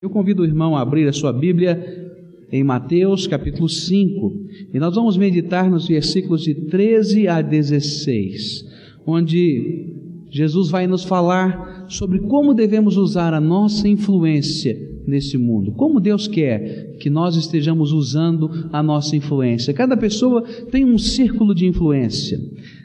Eu convido o irmão a abrir a sua Bíblia em Mateus capítulo 5 e nós vamos meditar nos versículos de 13 a 16, onde Jesus vai nos falar sobre como devemos usar a nossa influência nesse mundo, como Deus quer que nós estejamos usando a nossa influência. Cada pessoa tem um círculo de influência.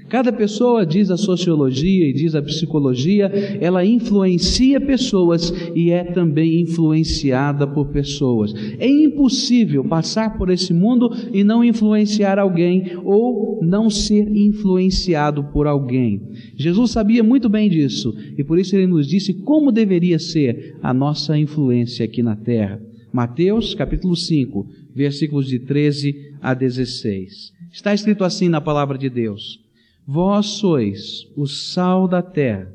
Cada pessoa, diz a sociologia e diz a psicologia, ela influencia pessoas e é também influenciada por pessoas. É impossível passar por esse mundo e não influenciar alguém ou não ser influenciado por alguém. Jesus sabia muito bem disso e por isso ele nos disse como deveria ser a nossa influência aqui na terra. Mateus capítulo 5, versículos de 13 a 16. Está escrito assim na palavra de Deus. Vós sois o sal da terra.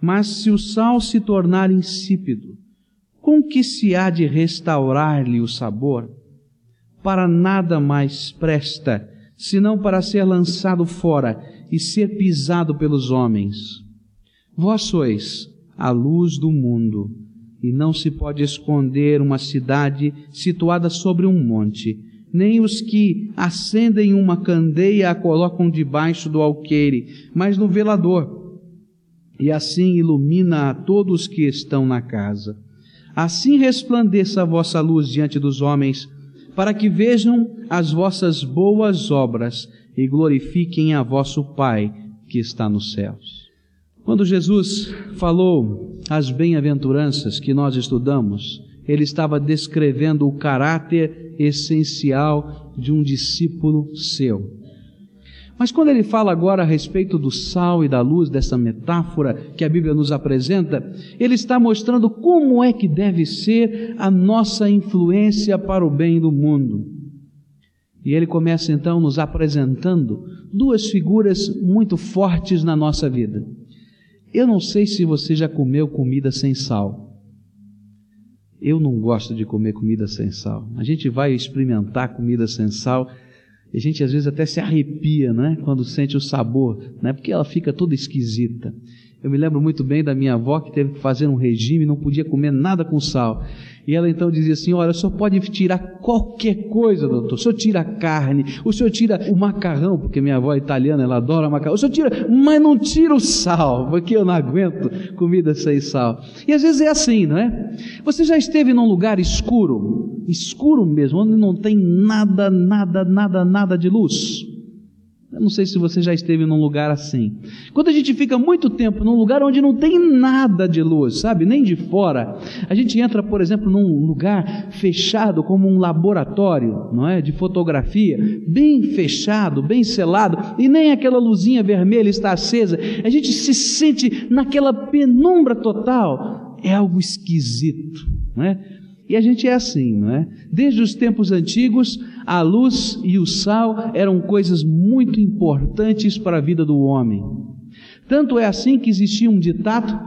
Mas se o sal se tornar insípido, com que se há de restaurar-lhe o sabor? Para nada mais presta, senão para ser lançado fora e ser pisado pelos homens. Vós sois a luz do mundo, e não se pode esconder uma cidade situada sobre um monte nem os que acendem uma candeia a colocam debaixo do alqueire, mas no velador, e assim ilumina a todos que estão na casa. Assim resplandeça a vossa luz diante dos homens, para que vejam as vossas boas obras e glorifiquem a vosso Pai que está nos céus. Quando Jesus falou as bem-aventuranças que nós estudamos, ele estava descrevendo o caráter essencial de um discípulo seu. Mas quando ele fala agora a respeito do sal e da luz, dessa metáfora que a Bíblia nos apresenta, ele está mostrando como é que deve ser a nossa influência para o bem do mundo. E ele começa então nos apresentando duas figuras muito fortes na nossa vida. Eu não sei se você já comeu comida sem sal. Eu não gosto de comer comida sem sal. A gente vai experimentar comida sem sal e a gente às vezes até se arrepia, né? Quando sente o sabor, né? Porque ela fica toda esquisita. Eu me lembro muito bem da minha avó que teve que fazer um regime, não podia comer nada com sal. E ela então dizia assim: Olha, o senhor pode tirar qualquer coisa, doutor. O senhor tira a carne, o senhor tira o macarrão, porque minha avó é italiana, ela adora macarrão. O senhor tira, mas não tira o sal, porque eu não aguento comida sem sal. E às vezes é assim, não é? Você já esteve num lugar escuro, escuro mesmo, onde não tem nada, nada, nada, nada de luz. Eu não sei se você já esteve num lugar assim. Quando a gente fica muito tempo num lugar onde não tem nada de luz, sabe, nem de fora, a gente entra, por exemplo, num lugar fechado, como um laboratório, não é, de fotografia, bem fechado, bem selado, e nem aquela luzinha vermelha está acesa. A gente se sente naquela penumbra total. É algo esquisito, não é? E a gente é assim, não é? Desde os tempos antigos, a luz e o sal eram coisas muito importantes para a vida do homem. Tanto é assim que existia um ditado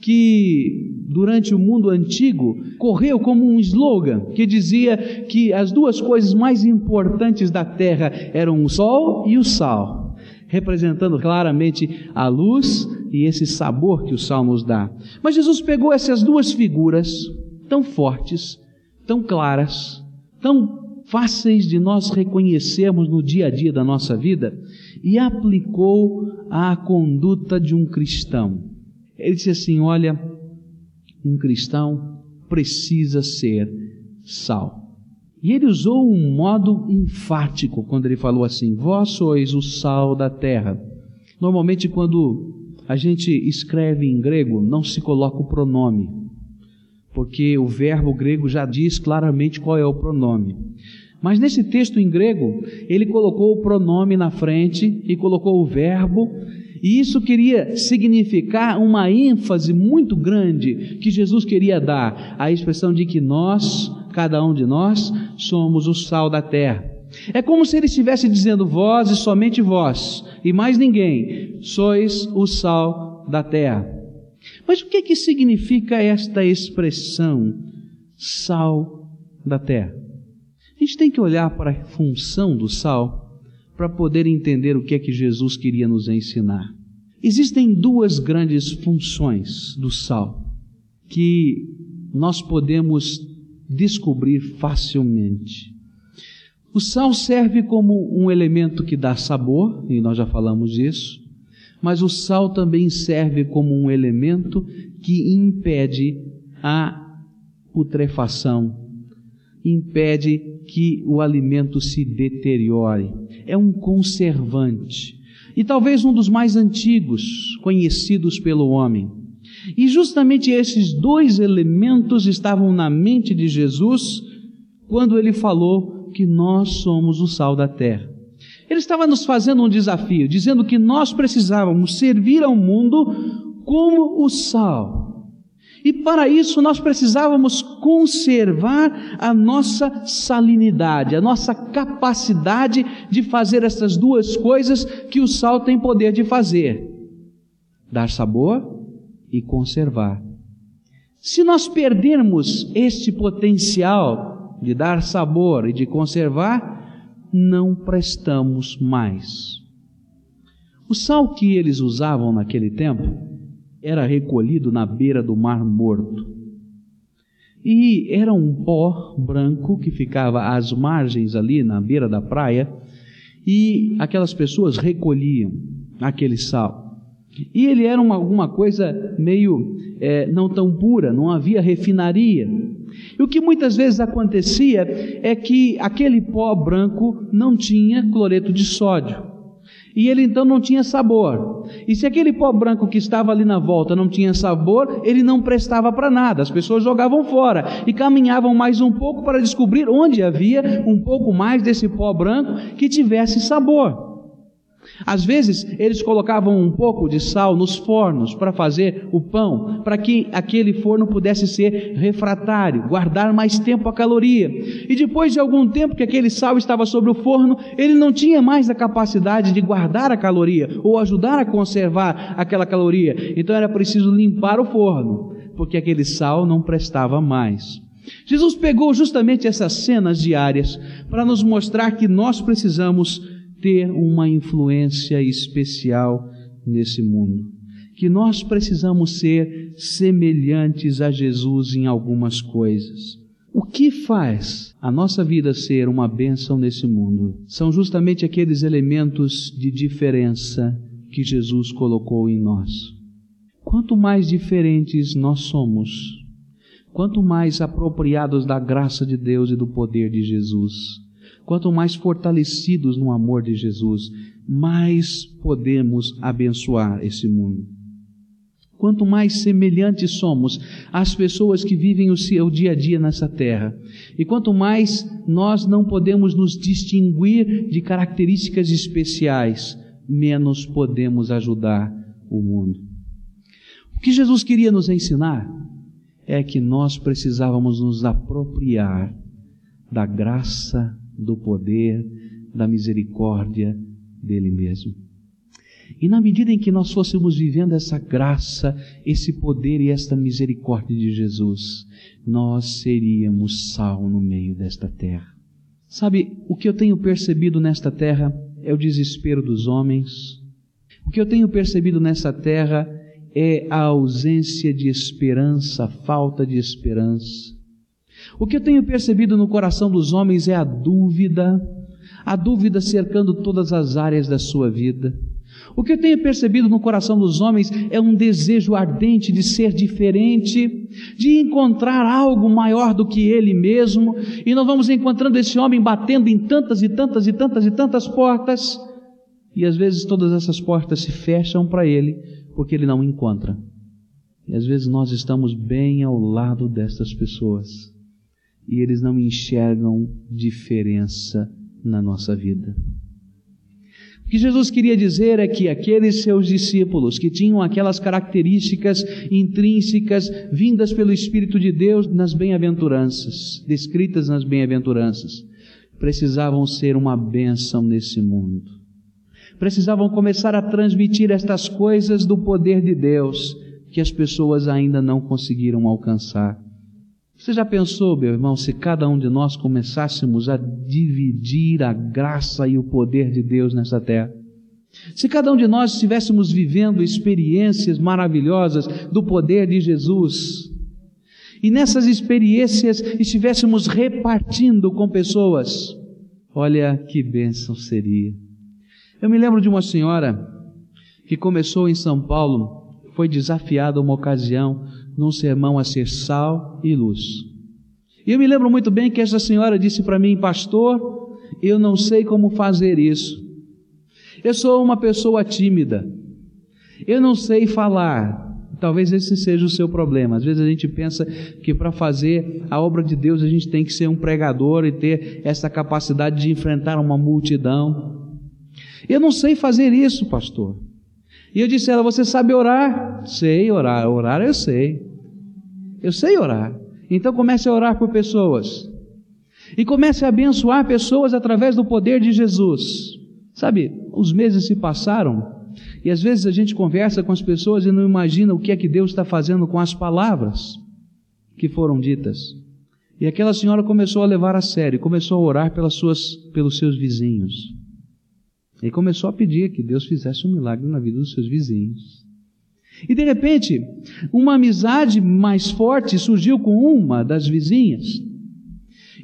que durante o mundo antigo correu como um slogan que dizia que as duas coisas mais importantes da terra eram o sol e o sal, representando claramente a luz e esse sabor que o sal nos dá. Mas Jesus pegou essas duas figuras tão fortes, tão claras, tão fáceis de nós reconhecermos no dia a dia da nossa vida e aplicou à conduta de um cristão. Ele disse assim: Olha, um cristão precisa ser sal. E ele usou um modo enfático quando ele falou assim: Vós sois o sal da terra. Normalmente, quando a gente escreve em grego, não se coloca o pronome porque o verbo grego já diz claramente qual é o pronome. Mas nesse texto em grego, ele colocou o pronome na frente e colocou o verbo, e isso queria significar uma ênfase muito grande que Jesus queria dar à expressão de que nós, cada um de nós, somos o sal da terra. É como se ele estivesse dizendo vós e somente vós, e mais ninguém, sois o sal da terra. Mas o que, que significa esta expressão, sal da terra? A gente tem que olhar para a função do sal para poder entender o que é que Jesus queria nos ensinar. Existem duas grandes funções do sal que nós podemos descobrir facilmente. O sal serve como um elemento que dá sabor, e nós já falamos disso, mas o sal também serve como um elemento que impede a putrefação, impede que o alimento se deteriore. É um conservante. E talvez um dos mais antigos conhecidos pelo homem. E justamente esses dois elementos estavam na mente de Jesus quando ele falou que nós somos o sal da terra. Ele estava nos fazendo um desafio, dizendo que nós precisávamos servir ao mundo como o sal. E para isso nós precisávamos conservar a nossa salinidade, a nossa capacidade de fazer essas duas coisas que o sal tem poder de fazer: dar sabor e conservar. Se nós perdermos este potencial de dar sabor e de conservar, não prestamos mais. O sal que eles usavam naquele tempo era recolhido na beira do Mar Morto. E era um pó branco que ficava às margens ali, na beira da praia, e aquelas pessoas recolhiam aquele sal. E ele era uma, alguma coisa meio é, não tão pura, não havia refinaria. E o que muitas vezes acontecia é que aquele pó branco não tinha cloreto de sódio e ele então não tinha sabor. E se aquele pó branco que estava ali na volta não tinha sabor, ele não prestava para nada. As pessoas jogavam fora e caminhavam mais um pouco para descobrir onde havia um pouco mais desse pó branco que tivesse sabor. Às vezes, eles colocavam um pouco de sal nos fornos para fazer o pão, para que aquele forno pudesse ser refratário, guardar mais tempo a caloria. E depois de algum tempo que aquele sal estava sobre o forno, ele não tinha mais a capacidade de guardar a caloria ou ajudar a conservar aquela caloria. Então era preciso limpar o forno, porque aquele sal não prestava mais. Jesus pegou justamente essas cenas diárias para nos mostrar que nós precisamos ter uma influência especial nesse mundo. Que nós precisamos ser semelhantes a Jesus em algumas coisas. O que faz a nossa vida ser uma bênção nesse mundo são justamente aqueles elementos de diferença que Jesus colocou em nós. Quanto mais diferentes nós somos, quanto mais apropriados da graça de Deus e do poder de Jesus, Quanto mais fortalecidos no amor de Jesus, mais podemos abençoar esse mundo. Quanto mais semelhantes somos às pessoas que vivem o seu dia a dia nessa terra, e quanto mais nós não podemos nos distinguir de características especiais, menos podemos ajudar o mundo. O que Jesus queria nos ensinar é que nós precisávamos nos apropriar da graça do poder, da misericórdia dele mesmo. E na medida em que nós fôssemos vivendo essa graça, esse poder e esta misericórdia de Jesus, nós seríamos sal no meio desta terra. Sabe, o que eu tenho percebido nesta terra é o desespero dos homens. O que eu tenho percebido nesta terra é a ausência de esperança, a falta de esperança. O que eu tenho percebido no coração dos homens é a dúvida, a dúvida cercando todas as áreas da sua vida. O que eu tenho percebido no coração dos homens é um desejo ardente de ser diferente, de encontrar algo maior do que ele mesmo, e nós vamos encontrando esse homem batendo em tantas e tantas e tantas e tantas portas, e às vezes todas essas portas se fecham para ele, porque ele não encontra. E às vezes nós estamos bem ao lado destas pessoas e eles não enxergam diferença na nossa vida. O que Jesus queria dizer é que aqueles seus discípulos que tinham aquelas características intrínsecas vindas pelo Espírito de Deus nas bem-aventuranças, descritas nas bem-aventuranças, precisavam ser uma bênção nesse mundo. Precisavam começar a transmitir estas coisas do poder de Deus que as pessoas ainda não conseguiram alcançar. Você já pensou, meu irmão, se cada um de nós começássemos a dividir a graça e o poder de Deus nessa terra? Se cada um de nós estivéssemos vivendo experiências maravilhosas do poder de Jesus, e nessas experiências estivéssemos repartindo com pessoas, olha que bênção seria. Eu me lembro de uma senhora que começou em São Paulo, foi desafiada uma ocasião num sermão a ser sal e luz. E eu me lembro muito bem que essa senhora disse para mim, pastor, eu não sei como fazer isso. Eu sou uma pessoa tímida. Eu não sei falar. Talvez esse seja o seu problema. Às vezes a gente pensa que para fazer a obra de Deus a gente tem que ser um pregador e ter essa capacidade de enfrentar uma multidão. Eu não sei fazer isso, pastor. E eu disse a ela: Você sabe orar? Sei orar. Orar eu sei. Eu sei orar. Então comece a orar por pessoas. E comece a abençoar pessoas através do poder de Jesus. Sabe, os meses se passaram e às vezes a gente conversa com as pessoas e não imagina o que é que Deus está fazendo com as palavras que foram ditas. E aquela senhora começou a levar a sério, começou a orar pelas suas, pelos seus vizinhos. E começou a pedir que Deus fizesse um milagre na vida dos seus vizinhos. E de repente, uma amizade mais forte surgiu com uma das vizinhas.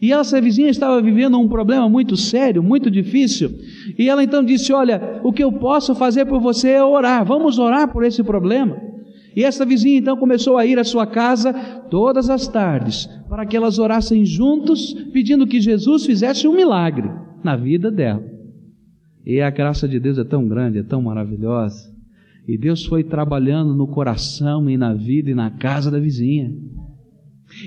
E essa vizinha estava vivendo um problema muito sério, muito difícil. E ela então disse: Olha, o que eu posso fazer por você é orar. Vamos orar por esse problema. E essa vizinha então começou a ir à sua casa todas as tardes, para que elas orassem juntos, pedindo que Jesus fizesse um milagre na vida dela. E a graça de Deus é tão grande, é tão maravilhosa. E Deus foi trabalhando no coração e na vida e na casa da vizinha.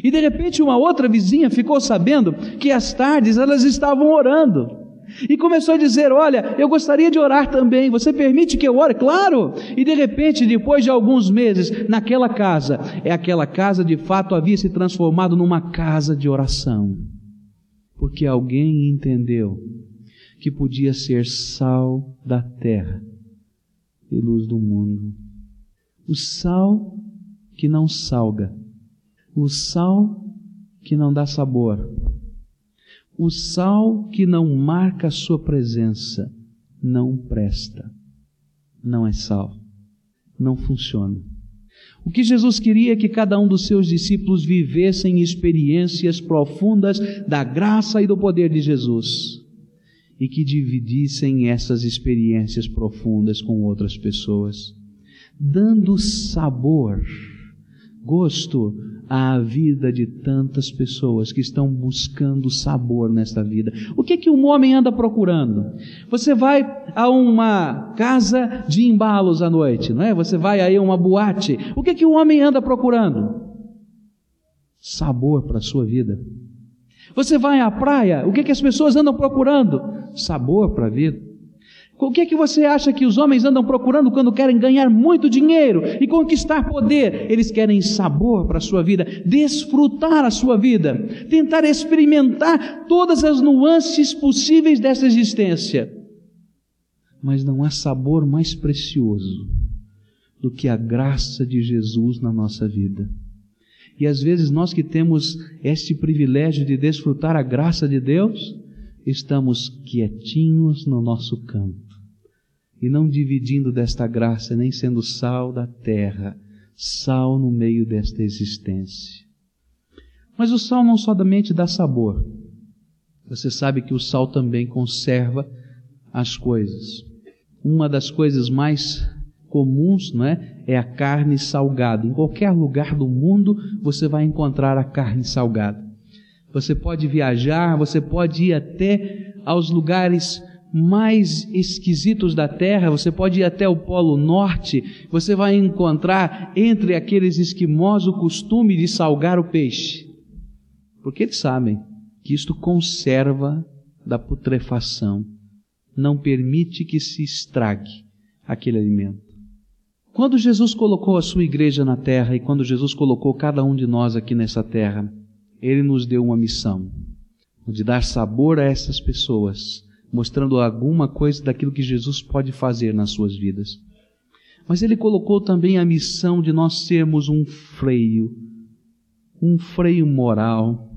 E de repente uma outra vizinha ficou sabendo que às tardes elas estavam orando. E começou a dizer: Olha, eu gostaria de orar também, você permite que eu ore? Claro! E de repente, depois de alguns meses, naquela casa, é aquela casa de fato havia se transformado numa casa de oração. Porque alguém entendeu que podia ser sal da terra e luz do mundo. O sal que não salga, o sal que não dá sabor, o sal que não marca a sua presença não presta, não é sal, não funciona. O que Jesus queria é que cada um dos seus discípulos vivessem experiências profundas da graça e do poder de Jesus e que dividissem essas experiências profundas com outras pessoas, dando sabor, gosto à vida de tantas pessoas que estão buscando sabor nesta vida. O que é que um homem anda procurando? Você vai a uma casa de embalos à noite, não é? Você vai aí a uma boate. O que é que o homem anda procurando? Sabor para a sua vida. Você vai à praia, o que é que as pessoas andam procurando? Sabor para a vida. O que é que você acha que os homens andam procurando quando querem ganhar muito dinheiro e conquistar poder? Eles querem sabor para a sua vida, desfrutar a sua vida, tentar experimentar todas as nuances possíveis dessa existência. Mas não há sabor mais precioso do que a graça de Jesus na nossa vida. E às vezes nós que temos este privilégio de desfrutar a graça de Deus, estamos quietinhos no nosso canto e não dividindo desta graça, nem sendo sal da terra, sal no meio desta existência. Mas o sal não somente dá sabor. Você sabe que o sal também conserva as coisas. Uma das coisas mais comuns, não é? É a carne salgada. Em qualquer lugar do mundo você vai encontrar a carne salgada. Você pode viajar, você pode ir até aos lugares mais esquisitos da terra, você pode ir até o Polo Norte, você vai encontrar entre aqueles esquimós o costume de salgar o peixe. Porque eles sabem que isto conserva da putrefação, não permite que se estrague aquele alimento. Quando Jesus colocou a sua igreja na terra e quando Jesus colocou cada um de nós aqui nessa terra, ele nos deu uma missão de dar sabor a essas pessoas mostrando alguma coisa daquilo que Jesus pode fazer nas suas vidas. Mas ele colocou também a missão de nós sermos um freio, um freio moral,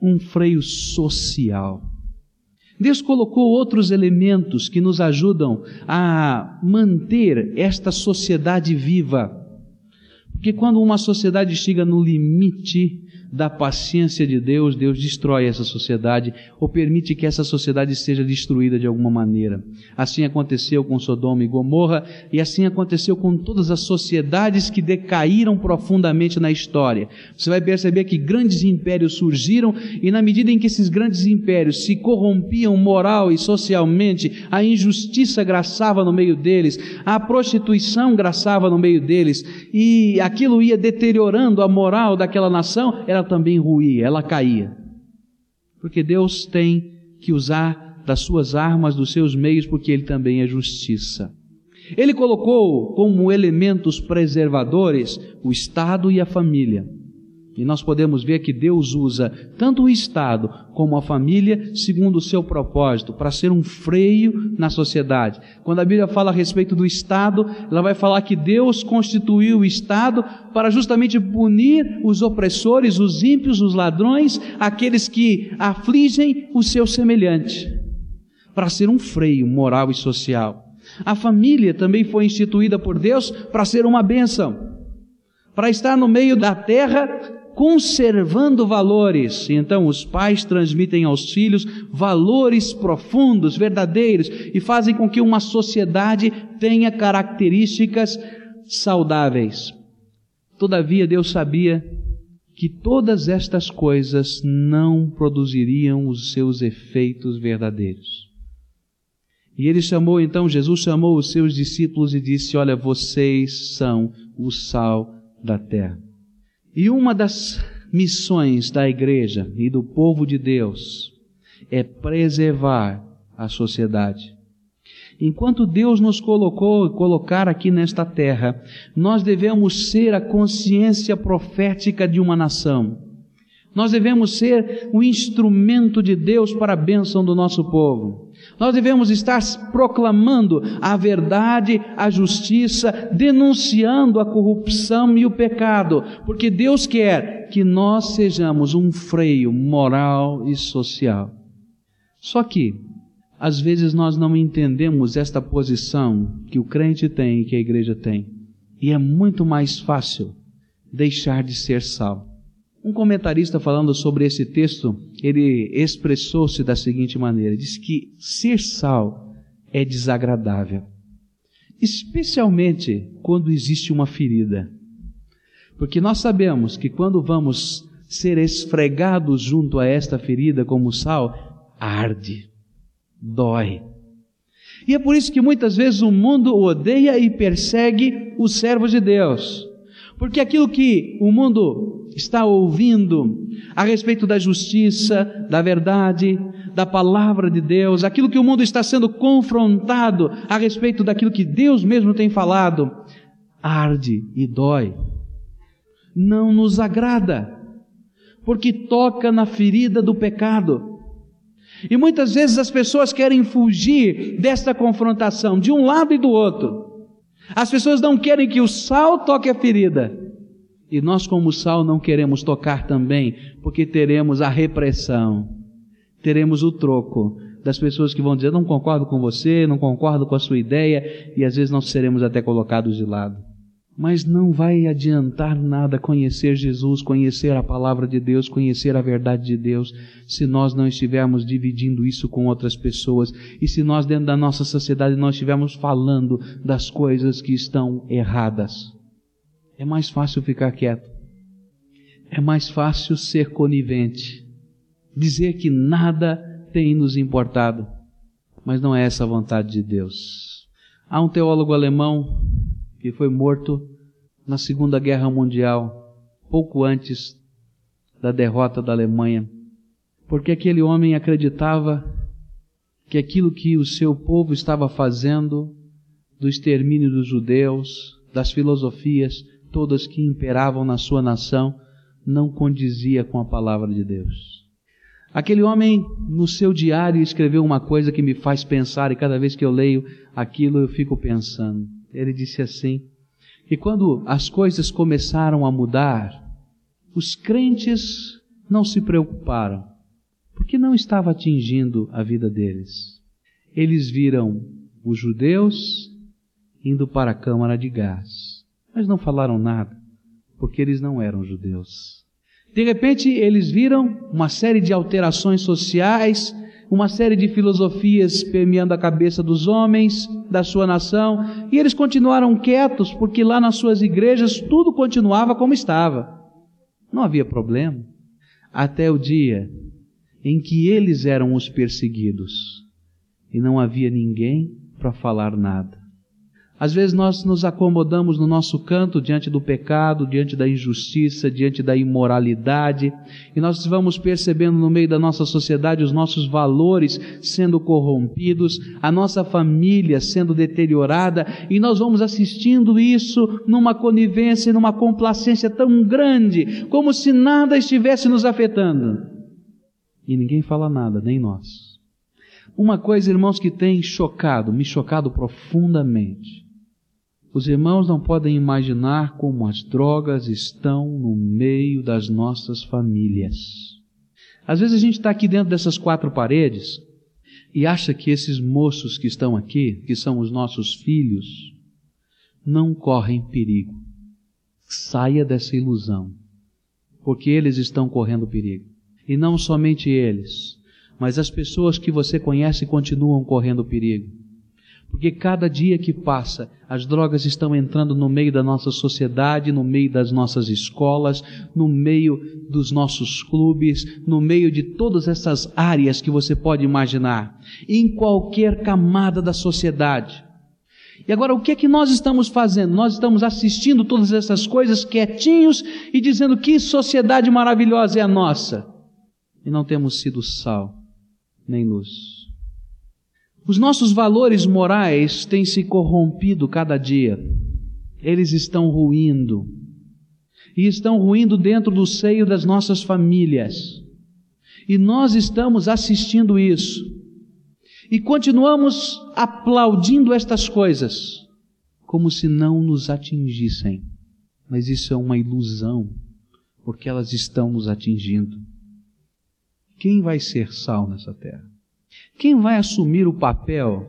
um freio social. Deus colocou outros elementos que nos ajudam a manter esta sociedade viva. Porque quando uma sociedade chega no limite da paciência de Deus, Deus destrói essa sociedade ou permite que essa sociedade seja destruída de alguma maneira. Assim aconteceu com Sodoma e Gomorra e assim aconteceu com todas as sociedades que decaíram profundamente na história. Você vai perceber que grandes impérios surgiram e na medida em que esses grandes impérios se corrompiam moral e socialmente, a injustiça graçava no meio deles, a prostituição graçava no meio deles e aquilo ia deteriorando a moral daquela nação, era também ruía, ela caía. Porque Deus tem que usar das suas armas, dos seus meios, porque Ele também é justiça. Ele colocou como elementos preservadores o Estado e a família. E nós podemos ver que Deus usa tanto o Estado como a família segundo o seu propósito, para ser um freio na sociedade. Quando a Bíblia fala a respeito do Estado, ela vai falar que Deus constituiu o Estado para justamente punir os opressores, os ímpios, os ladrões, aqueles que afligem o seu semelhante, para ser um freio moral e social. A família também foi instituída por Deus para ser uma bênção, para estar no meio da terra conservando valores. Então, os pais transmitem aos filhos valores profundos, verdadeiros, e fazem com que uma sociedade tenha características saudáveis. Todavia, Deus sabia que todas estas coisas não produziriam os seus efeitos verdadeiros. E ele chamou, então, Jesus chamou os seus discípulos e disse: Olha, vocês são o sal da terra. E uma das missões da igreja e do povo de Deus é preservar a sociedade. Enquanto Deus nos colocou e colocar aqui nesta terra, nós devemos ser a consciência profética de uma nação. Nós devemos ser o instrumento de Deus para a bênção do nosso povo. Nós devemos estar proclamando a verdade, a justiça, denunciando a corrupção e o pecado, porque Deus quer que nós sejamos um freio moral e social. Só que, às vezes, nós não entendemos esta posição que o crente tem e que a igreja tem, e é muito mais fácil deixar de ser sal. Um comentarista falando sobre esse texto, ele expressou-se da seguinte maneira: diz que ser sal é desagradável, especialmente quando existe uma ferida. Porque nós sabemos que quando vamos ser esfregados junto a esta ferida como sal, arde, dói. E é por isso que muitas vezes o mundo odeia e persegue os servos de Deus. Porque aquilo que o mundo está ouvindo a respeito da justiça, da verdade, da palavra de Deus, aquilo que o mundo está sendo confrontado a respeito daquilo que Deus mesmo tem falado, arde e dói. Não nos agrada, porque toca na ferida do pecado. E muitas vezes as pessoas querem fugir desta confrontação, de um lado e do outro. As pessoas não querem que o sal toque a ferida, e nós, como sal, não queremos tocar também, porque teremos a repressão, teremos o troco das pessoas que vão dizer: não concordo com você, não concordo com a sua ideia, e às vezes nós seremos até colocados de lado. Mas não vai adiantar nada conhecer Jesus, conhecer a palavra de Deus, conhecer a verdade de Deus, se nós não estivermos dividindo isso com outras pessoas e se nós, dentro da nossa sociedade, não estivermos falando das coisas que estão erradas. É mais fácil ficar quieto. É mais fácil ser conivente. Dizer que nada tem nos importado. Mas não é essa a vontade de Deus. Há um teólogo alemão que foi morto na Segunda Guerra Mundial, pouco antes da derrota da Alemanha, porque aquele homem acreditava que aquilo que o seu povo estava fazendo, do extermínio dos judeus, das filosofias, todas que imperavam na sua nação, não condizia com a palavra de Deus. Aquele homem, no seu diário, escreveu uma coisa que me faz pensar, e cada vez que eu leio aquilo eu fico pensando. Ele disse assim: que quando as coisas começaram a mudar, os crentes não se preocuparam, porque não estava atingindo a vida deles. Eles viram os judeus indo para a câmara de gás mas não falaram nada. porque eles não eram judeus. De repente, eles viram uma série de alterações sociais, uma série de filosofias permeando a cabeça dos homens da sua nação, e eles continuaram quietos, porque lá nas suas igrejas tudo continuava como estava. Não havia problema. Até o dia em que eles eram os perseguidos e não havia ninguém para falar nada. Às vezes nós nos acomodamos no nosso canto diante do pecado, diante da injustiça, diante da imoralidade, e nós vamos percebendo no meio da nossa sociedade os nossos valores sendo corrompidos, a nossa família sendo deteriorada, e nós vamos assistindo isso numa conivência, numa complacência tão grande, como se nada estivesse nos afetando. E ninguém fala nada, nem nós. Uma coisa, irmãos, que tem chocado, me chocado profundamente, os irmãos não podem imaginar como as drogas estão no meio das nossas famílias. Às vezes a gente está aqui dentro dessas quatro paredes e acha que esses moços que estão aqui, que são os nossos filhos, não correm perigo. Saia dessa ilusão, porque eles estão correndo perigo. E não somente eles, mas as pessoas que você conhece continuam correndo perigo. Porque cada dia que passa, as drogas estão entrando no meio da nossa sociedade, no meio das nossas escolas, no meio dos nossos clubes, no meio de todas essas áreas que você pode imaginar, em qualquer camada da sociedade. E agora, o que é que nós estamos fazendo? Nós estamos assistindo todas essas coisas quietinhos e dizendo que sociedade maravilhosa é a nossa. E não temos sido sal nem luz. Os nossos valores morais têm se corrompido cada dia. Eles estão ruindo. E estão ruindo dentro do seio das nossas famílias. E nós estamos assistindo isso. E continuamos aplaudindo estas coisas, como se não nos atingissem. Mas isso é uma ilusão, porque elas estão nos atingindo. Quem vai ser sal nessa terra? Quem vai assumir o papel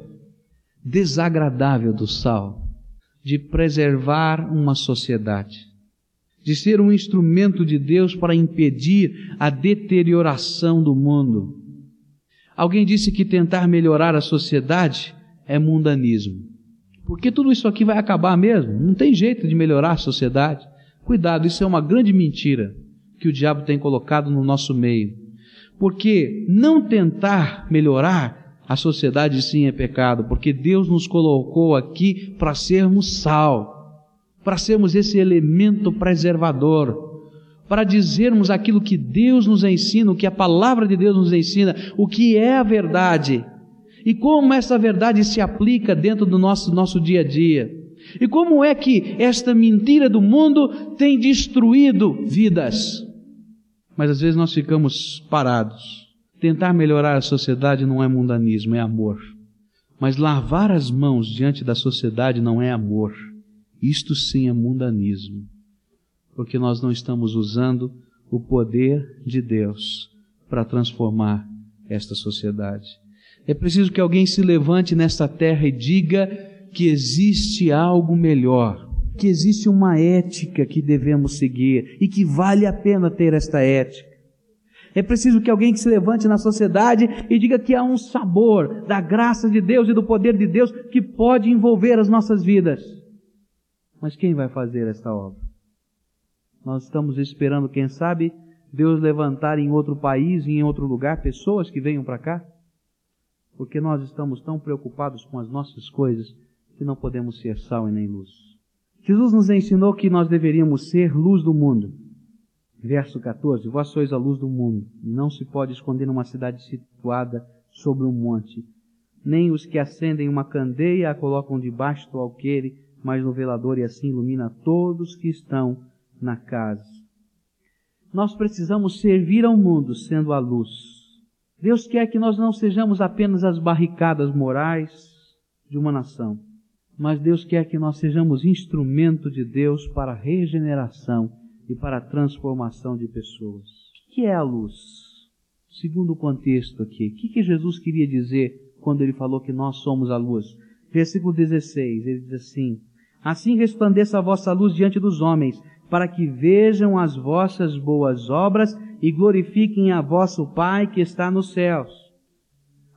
desagradável do sal de preservar uma sociedade, de ser um instrumento de Deus para impedir a deterioração do mundo? Alguém disse que tentar melhorar a sociedade é mundanismo. Porque tudo isso aqui vai acabar mesmo. Não tem jeito de melhorar a sociedade. Cuidado, isso é uma grande mentira que o diabo tem colocado no nosso meio. Porque não tentar melhorar a sociedade sim é pecado, porque Deus nos colocou aqui para sermos sal, para sermos esse elemento preservador, para dizermos aquilo que Deus nos ensina, o que a palavra de Deus nos ensina, o que é a verdade. E como essa verdade se aplica dentro do nosso, nosso dia a dia. E como é que esta mentira do mundo tem destruído vidas mas às vezes nós ficamos parados. Tentar melhorar a sociedade não é mundanismo, é amor. Mas lavar as mãos diante da sociedade não é amor. Isto sim é mundanismo. Porque nós não estamos usando o poder de Deus para transformar esta sociedade. É preciso que alguém se levante nesta terra e diga que existe algo melhor que existe uma ética que devemos seguir e que vale a pena ter esta ética. É preciso que alguém que se levante na sociedade e diga que há um sabor da graça de Deus e do poder de Deus que pode envolver as nossas vidas. Mas quem vai fazer esta obra? Nós estamos esperando, quem sabe, Deus levantar em outro país em outro lugar pessoas que venham para cá? Porque nós estamos tão preocupados com as nossas coisas que não podemos ser sal e nem luz. Jesus nos ensinou que nós deveríamos ser luz do mundo. Verso 14: Vós sois a luz do mundo, e não se pode esconder numa cidade situada sobre um monte. Nem os que acendem uma candeia a colocam debaixo do alqueire, mas no velador, e assim ilumina todos que estão na casa. Nós precisamos servir ao mundo sendo a luz. Deus quer que nós não sejamos apenas as barricadas morais de uma nação mas Deus quer que nós sejamos instrumento de Deus para a regeneração e para a transformação de pessoas. O que é a luz? Segundo o contexto aqui, o que Jesus queria dizer quando ele falou que nós somos a luz? Versículo 16, ele diz assim: Assim resplandeça a vossa luz diante dos homens, para que vejam as vossas boas obras e glorifiquem a vosso Pai que está nos céus.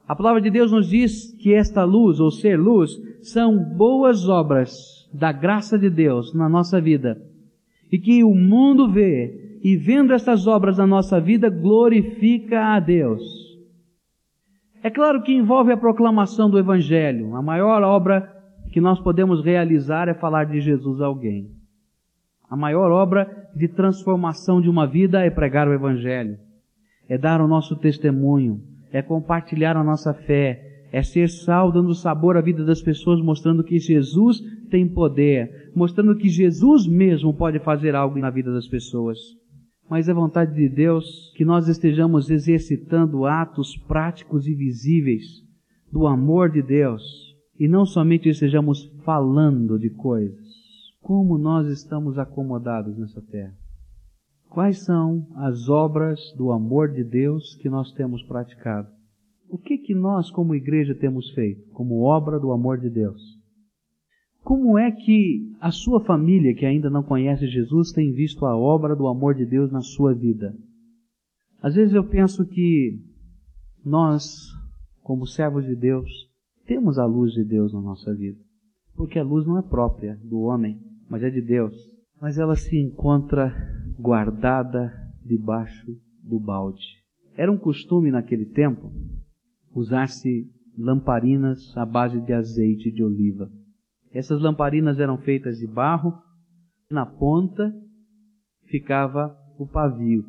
A palavra de Deus nos diz que esta luz, ou ser luz, são boas obras da graça de Deus na nossa vida. E que o mundo vê, e vendo estas obras na nossa vida, glorifica a Deus. É claro que envolve a proclamação do Evangelho. A maior obra que nós podemos realizar é falar de Jesus a alguém. A maior obra de transformação de uma vida é pregar o Evangelho, é dar o nosso testemunho, é compartilhar a nossa fé, é ser sal dando sabor à vida das pessoas, mostrando que Jesus tem poder, mostrando que Jesus mesmo pode fazer algo na vida das pessoas. Mas é vontade de Deus que nós estejamos exercitando atos práticos e visíveis do amor de Deus e não somente estejamos falando de coisas. Como nós estamos acomodados nessa terra? Quais são as obras do amor de Deus que nós temos praticado? O que que nós como igreja temos feito como obra do amor de Deus? Como é que a sua família que ainda não conhece Jesus tem visto a obra do amor de Deus na sua vida? Às vezes eu penso que nós, como servos de Deus, temos a luz de Deus na nossa vida. Porque a luz não é própria do homem, mas é de Deus. Mas ela se encontra guardada debaixo do balde. Era um costume naquele tempo usar-se lamparinas à base de azeite de oliva. Essas lamparinas eram feitas de barro, na ponta ficava o pavio.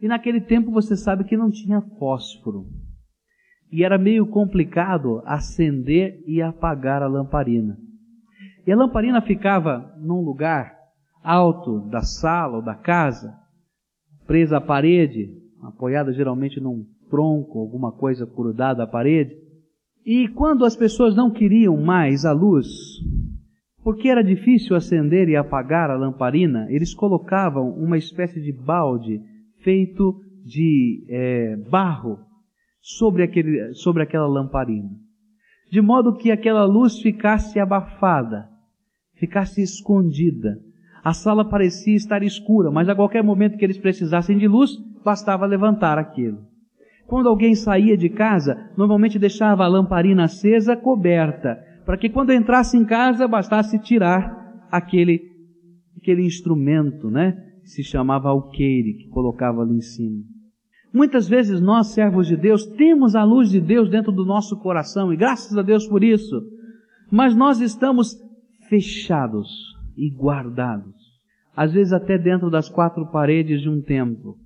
E naquele tempo você sabe que não tinha fósforo. E era meio complicado acender e apagar a lamparina. E a lamparina ficava num lugar alto da sala ou da casa, presa à parede, apoiada geralmente num tronco, alguma coisa grudada à parede. E quando as pessoas não queriam mais a luz, porque era difícil acender e apagar a lamparina, eles colocavam uma espécie de balde feito de é, barro sobre, aquele, sobre aquela lamparina, de modo que aquela luz ficasse abafada, ficasse escondida, a sala parecia estar escura, mas a qualquer momento que eles precisassem de luz, bastava levantar aquilo. Quando alguém saía de casa, normalmente deixava a lamparina acesa coberta, para que quando entrasse em casa bastasse tirar aquele, aquele instrumento, né? Que se chamava alqueire, que colocava ali em cima. Muitas vezes nós, servos de Deus, temos a luz de Deus dentro do nosso coração, e graças a Deus por isso, mas nós estamos fechados e guardados, às vezes até dentro das quatro paredes de um templo.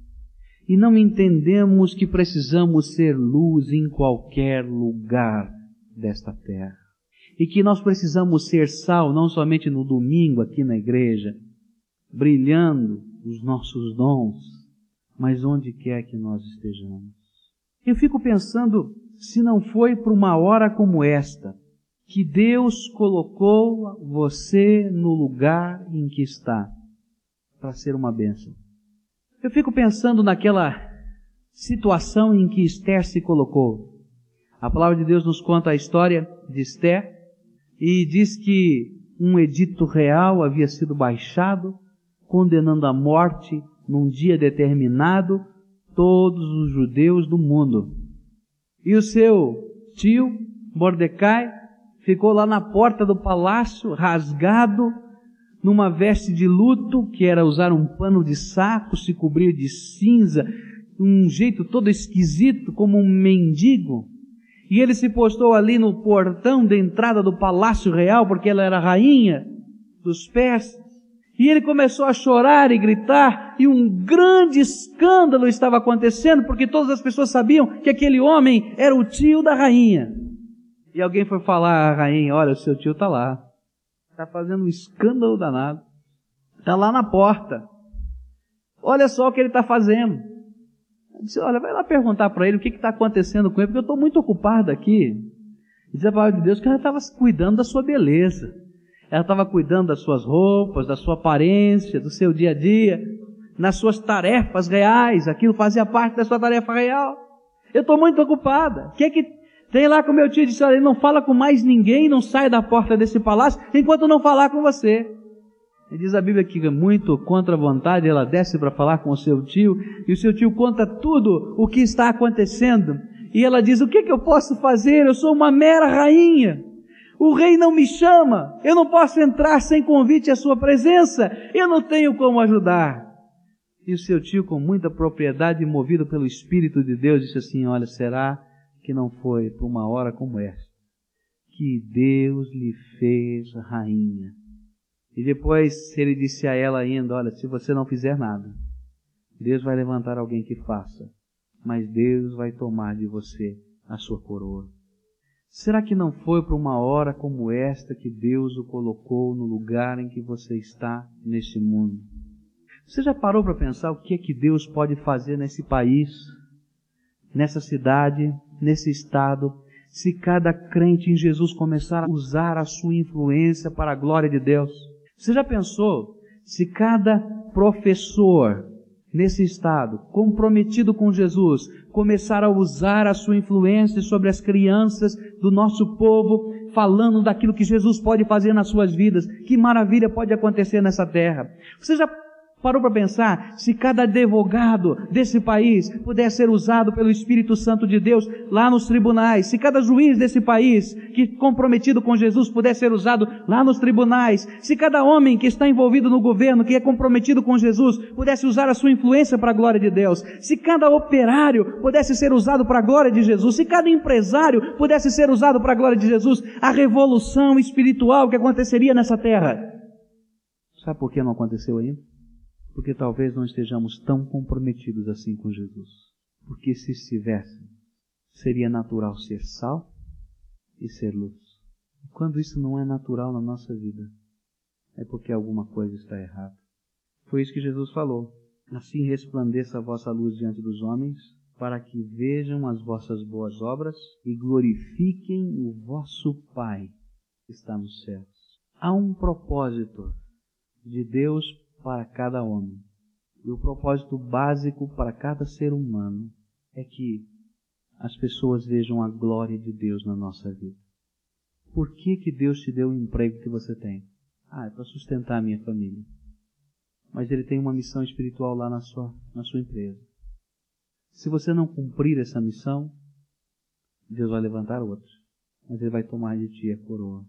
E não entendemos que precisamos ser luz em qualquer lugar desta terra. E que nós precisamos ser sal não somente no domingo aqui na igreja, brilhando os nossos dons, mas onde quer que nós estejamos. Eu fico pensando se não foi para uma hora como esta, que Deus colocou você no lugar em que está para ser uma bênção. Eu fico pensando naquela situação em que Esther se colocou. A palavra de Deus nos conta a história de Esther e diz que um edito real havia sido baixado, condenando à morte num dia determinado todos os judeus do mundo. E o seu tio, Mordecai, ficou lá na porta do palácio, rasgado, numa veste de luto, que era usar um pano de saco, se cobrir de cinza, um jeito todo esquisito, como um mendigo. E ele se postou ali no portão da entrada do palácio real, porque ela era rainha dos persas. E ele começou a chorar e gritar, e um grande escândalo estava acontecendo, porque todas as pessoas sabiam que aquele homem era o tio da rainha. E alguém foi falar à rainha, olha, o seu tio está lá. Está fazendo um escândalo danado. Está lá na porta. Olha só o que ele está fazendo. Eu disse, olha, vai lá perguntar para ele o que está acontecendo com ele, porque eu estou muito ocupado aqui. E diz a palavra de Deus que ela estava cuidando da sua beleza. Ela estava cuidando das suas roupas, da sua aparência, do seu dia a dia, nas suas tarefas reais. Aquilo fazia parte da sua tarefa real. Eu estou muito ocupada. O que é que tem lá com meu tio e disse, olha, ele não fala com mais ninguém, não sai da porta desse palácio, enquanto não falar com você. Diz a Bíblia que muito contra a vontade ela desce para falar com o seu tio e o seu tio conta tudo o que está acontecendo. E ela diz: O que, que eu posso fazer? Eu sou uma mera rainha. O rei não me chama. Eu não posso entrar sem convite à sua presença. Eu não tenho como ajudar. E o seu tio, com muita propriedade, movido pelo Espírito de Deus, disse assim: Olha, será que não foi por uma hora como esta que Deus lhe fez rainha? E depois ele disse a ela ainda: Olha, se você não fizer nada, Deus vai levantar alguém que faça mas Deus vai tomar de você a sua coroa. Será que não foi para uma hora como esta que Deus o colocou no lugar em que você está neste mundo? Você já parou para pensar o que é que Deus pode fazer nesse país, nessa cidade, nesse estado, se cada crente em Jesus começar a usar a sua influência para a glória de Deus? Você já pensou se cada professor, nesse estado, comprometido com Jesus, começar a usar a sua influência sobre as crianças do nosso povo, falando daquilo que Jesus pode fazer nas suas vidas, que maravilha pode acontecer nessa terra. Você já Parou para pensar se cada advogado desse país pudesse ser usado pelo Espírito Santo de Deus lá nos tribunais, se cada juiz desse país que comprometido com Jesus pudesse ser usado lá nos tribunais, se cada homem que está envolvido no governo, que é comprometido com Jesus, pudesse usar a sua influência para a glória de Deus, se cada operário pudesse ser usado para a glória de Jesus, se cada empresário pudesse ser usado para a glória de Jesus, a revolução espiritual que aconteceria nessa terra. Sabe por que não aconteceu ainda? Porque talvez não estejamos tão comprometidos assim com Jesus. Porque se estivesse, seria natural ser sal e ser luz. E quando isso não é natural na nossa vida, é porque alguma coisa está errada. Foi isso que Jesus falou. Assim resplandeça a vossa luz diante dos homens, para que vejam as vossas boas obras e glorifiquem o vosso Pai que está nos céus. Há um propósito de Deus para cada homem. E o propósito básico para cada ser humano é que as pessoas vejam a glória de Deus na nossa vida. Por que, que Deus te deu o emprego que você tem? Ah, é para sustentar a minha família. Mas Ele tem uma missão espiritual lá na sua, na sua empresa. Se você não cumprir essa missão, Deus vai levantar outra. Mas Ele vai tomar de ti a coroa.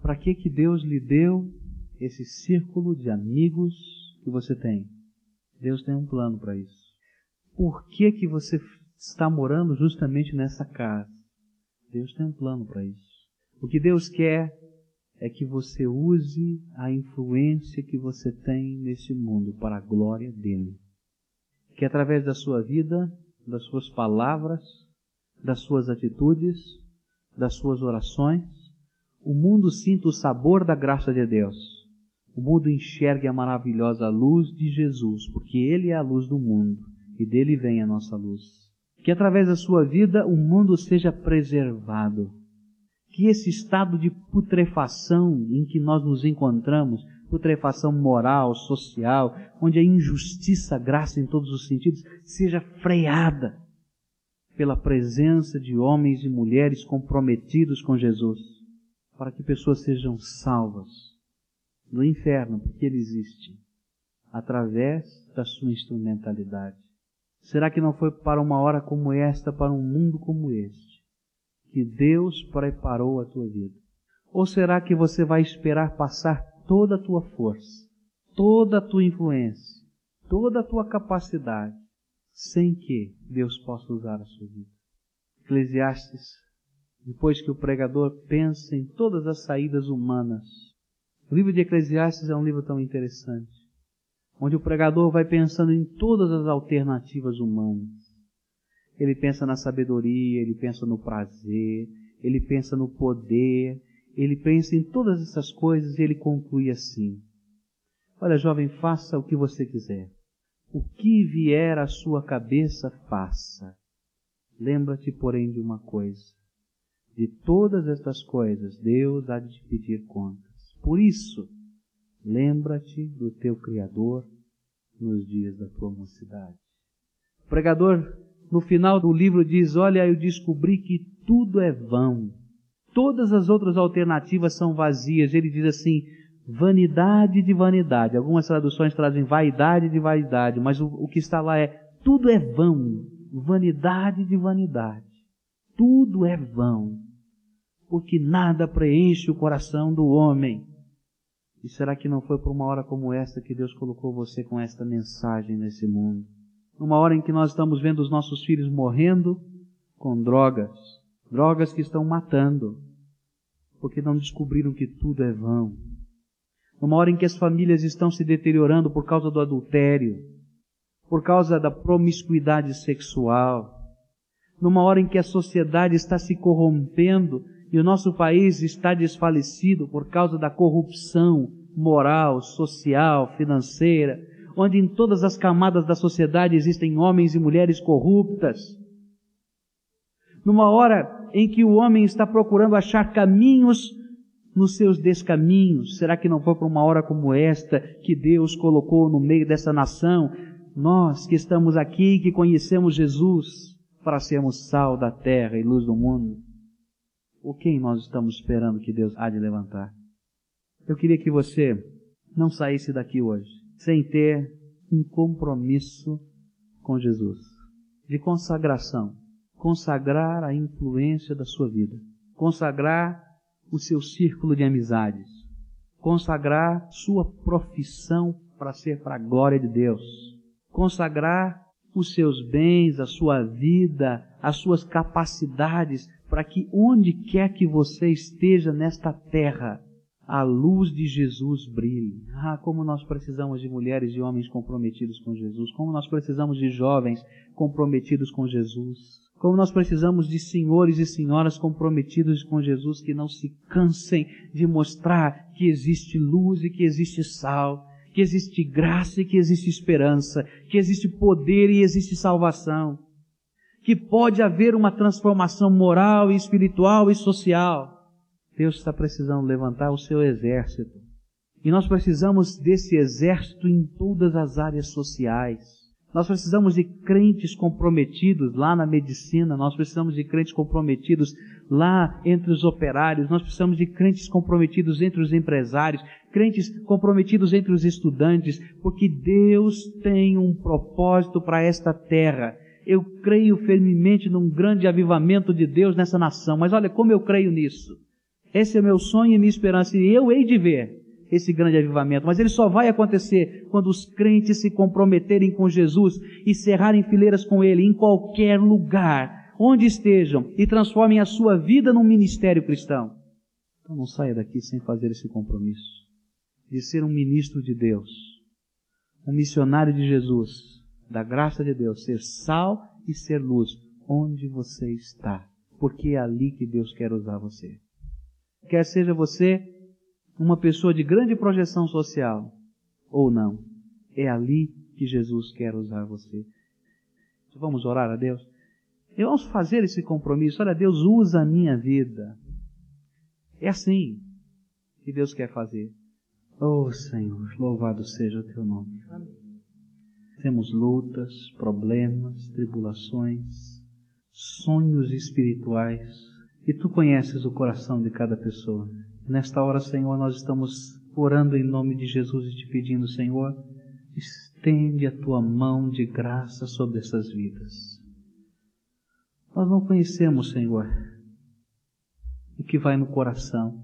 Para que, que Deus lhe deu esse círculo de amigos que você tem. Deus tem um plano para isso. Por que que você está morando justamente nessa casa? Deus tem um plano para isso. O que Deus quer é que você use a influência que você tem nesse mundo para a glória dele. Que através da sua vida, das suas palavras, das suas atitudes, das suas orações, o mundo sinta o sabor da graça de Deus o mundo enxergue a maravilhosa luz de Jesus, porque Ele é a luz do mundo e dele vem a nossa luz. Que através da sua vida o mundo seja preservado. Que esse estado de putrefação em que nós nos encontramos, putrefação moral, social, onde a injustiça graça em todos os sentidos, seja freada pela presença de homens e mulheres comprometidos com Jesus, para que pessoas sejam salvas no inferno, porque ele existe, através da sua instrumentalidade. Será que não foi para uma hora como esta, para um mundo como este, que Deus preparou a tua vida? Ou será que você vai esperar passar toda a tua força, toda a tua influência, toda a tua capacidade, sem que Deus possa usar a sua vida? Eclesiastes, depois que o pregador pensa em todas as saídas humanas o livro de Eclesiastes é um livro tão interessante, onde o pregador vai pensando em todas as alternativas humanas. Ele pensa na sabedoria, ele pensa no prazer, ele pensa no poder, ele pensa em todas essas coisas e ele conclui assim: Olha, jovem, faça o que você quiser. O que vier à sua cabeça, faça. Lembra-te, porém, de uma coisa: de todas estas coisas, Deus há de te pedir conta. Por isso, lembra-te do teu Criador nos dias da tua mocidade. O pregador, no final do livro, diz: Olha, eu descobri que tudo é vão. Todas as outras alternativas são vazias. Ele diz assim: vanidade de vanidade. Algumas traduções trazem vaidade de vaidade, mas o, o que está lá é tudo é vão, vanidade de vanidade. Tudo é vão, porque nada preenche o coração do homem. E será que não foi por uma hora como esta que Deus colocou você com esta mensagem nesse mundo? Numa hora em que nós estamos vendo os nossos filhos morrendo com drogas, drogas que estão matando, porque não descobriram que tudo é vão. Numa hora em que as famílias estão se deteriorando por causa do adultério, por causa da promiscuidade sexual, numa hora em que a sociedade está se corrompendo e o nosso país está desfalecido por causa da corrupção moral, social, financeira, onde em todas as camadas da sociedade existem homens e mulheres corruptas. Numa hora em que o homem está procurando achar caminhos nos seus descaminhos, será que não foi por uma hora como esta que Deus colocou no meio dessa nação nós que estamos aqui, que conhecemos Jesus, para sermos sal da terra e luz do mundo, o quem nós estamos esperando que Deus há de levantar? Eu queria que você não saísse daqui hoje sem ter um compromisso com Jesus, de consagração, consagrar a influência da sua vida, consagrar o seu círculo de amizades, consagrar sua profissão para ser para a glória de Deus consagrar os seus bens, a sua vida, as suas capacidades, para que onde quer que você esteja nesta terra, a luz de Jesus brilhe. Ah, como nós precisamos de mulheres e homens comprometidos com Jesus, como nós precisamos de jovens comprometidos com Jesus, como nós precisamos de senhores e senhoras comprometidos com Jesus que não se cansem de mostrar que existe luz e que existe sal que existe graça e que existe esperança, que existe poder e existe salvação, que pode haver uma transformação moral espiritual e social. Deus está precisando levantar o seu exército. E nós precisamos desse exército em todas as áreas sociais. Nós precisamos de crentes comprometidos lá na medicina, nós precisamos de crentes comprometidos lá entre os operários, nós precisamos de crentes comprometidos entre os empresários, crentes comprometidos entre os estudantes, porque Deus tem um propósito para esta terra. Eu creio firmemente num grande avivamento de Deus nessa nação, mas olha como eu creio nisso. Esse é meu sonho e minha esperança, e eu hei de ver esse grande avivamento, mas ele só vai acontecer quando os crentes se comprometerem com Jesus e cerrarem fileiras com Ele em qualquer lugar, onde estejam, e transformem a sua vida num ministério cristão. Então não saia daqui sem fazer esse compromisso de ser um ministro de Deus, um missionário de Jesus, da graça de Deus, ser sal e ser luz onde você está, porque é ali que Deus quer usar você. Quer seja você uma pessoa de grande projeção social ou não, é ali que Jesus quer usar você. Vamos orar a Deus? E vamos fazer esse compromisso. Olha, Deus usa a minha vida. É assim que Deus quer fazer. Oh Senhor, louvado seja o teu nome. Temos lutas, problemas, tribulações, sonhos espirituais, e tu conheces o coração de cada pessoa. Nesta hora, Senhor, nós estamos orando em nome de Jesus e te pedindo, Senhor, estende a tua mão de graça sobre essas vidas. Nós não conhecemos, Senhor, o que vai no coração.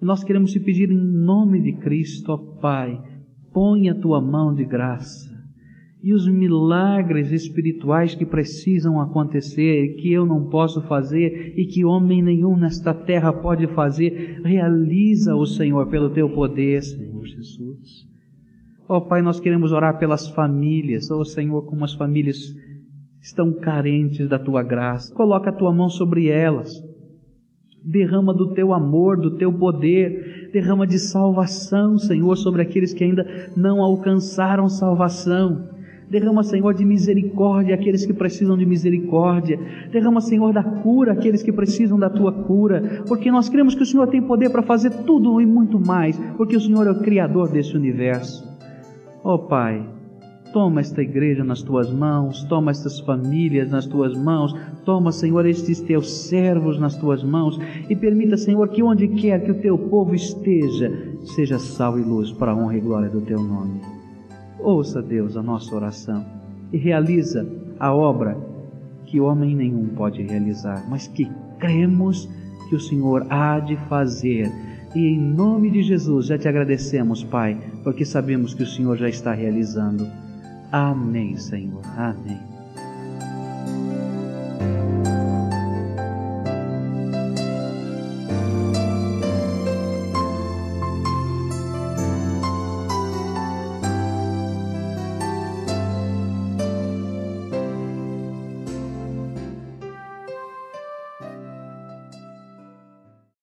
Nós queremos te pedir em nome de Cristo, ó Pai, põe a tua mão de graça e os milagres espirituais que precisam acontecer que eu não posso fazer e que homem nenhum nesta terra pode fazer, realiza o Senhor pelo teu poder, Senhor Jesus. Ó Pai, nós queremos orar pelas famílias, ó Senhor, como as famílias estão carentes da tua graça. Coloca a tua mão sobre elas derrama do teu amor, do teu poder, derrama de salvação, Senhor, sobre aqueles que ainda não alcançaram salvação. Derrama, Senhor, de misericórdia aqueles que precisam de misericórdia. Derrama, Senhor, da cura aqueles que precisam da tua cura. Porque nós cremos que o Senhor tem poder para fazer tudo e muito mais. Porque o Senhor é o Criador desse universo. Ó oh, Pai, Toma esta igreja nas tuas mãos, toma estas famílias nas tuas mãos, toma, Senhor, estes teus servos nas tuas mãos e permita, Senhor, que onde quer que o teu povo esteja, seja sal e luz para a honra e glória do teu nome. Ouça, Deus, a nossa oração e realiza a obra que homem nenhum pode realizar, mas que cremos que o Senhor há de fazer. E em nome de Jesus já te agradecemos, Pai, porque sabemos que o Senhor já está realizando. Amém, Senhor. Amém.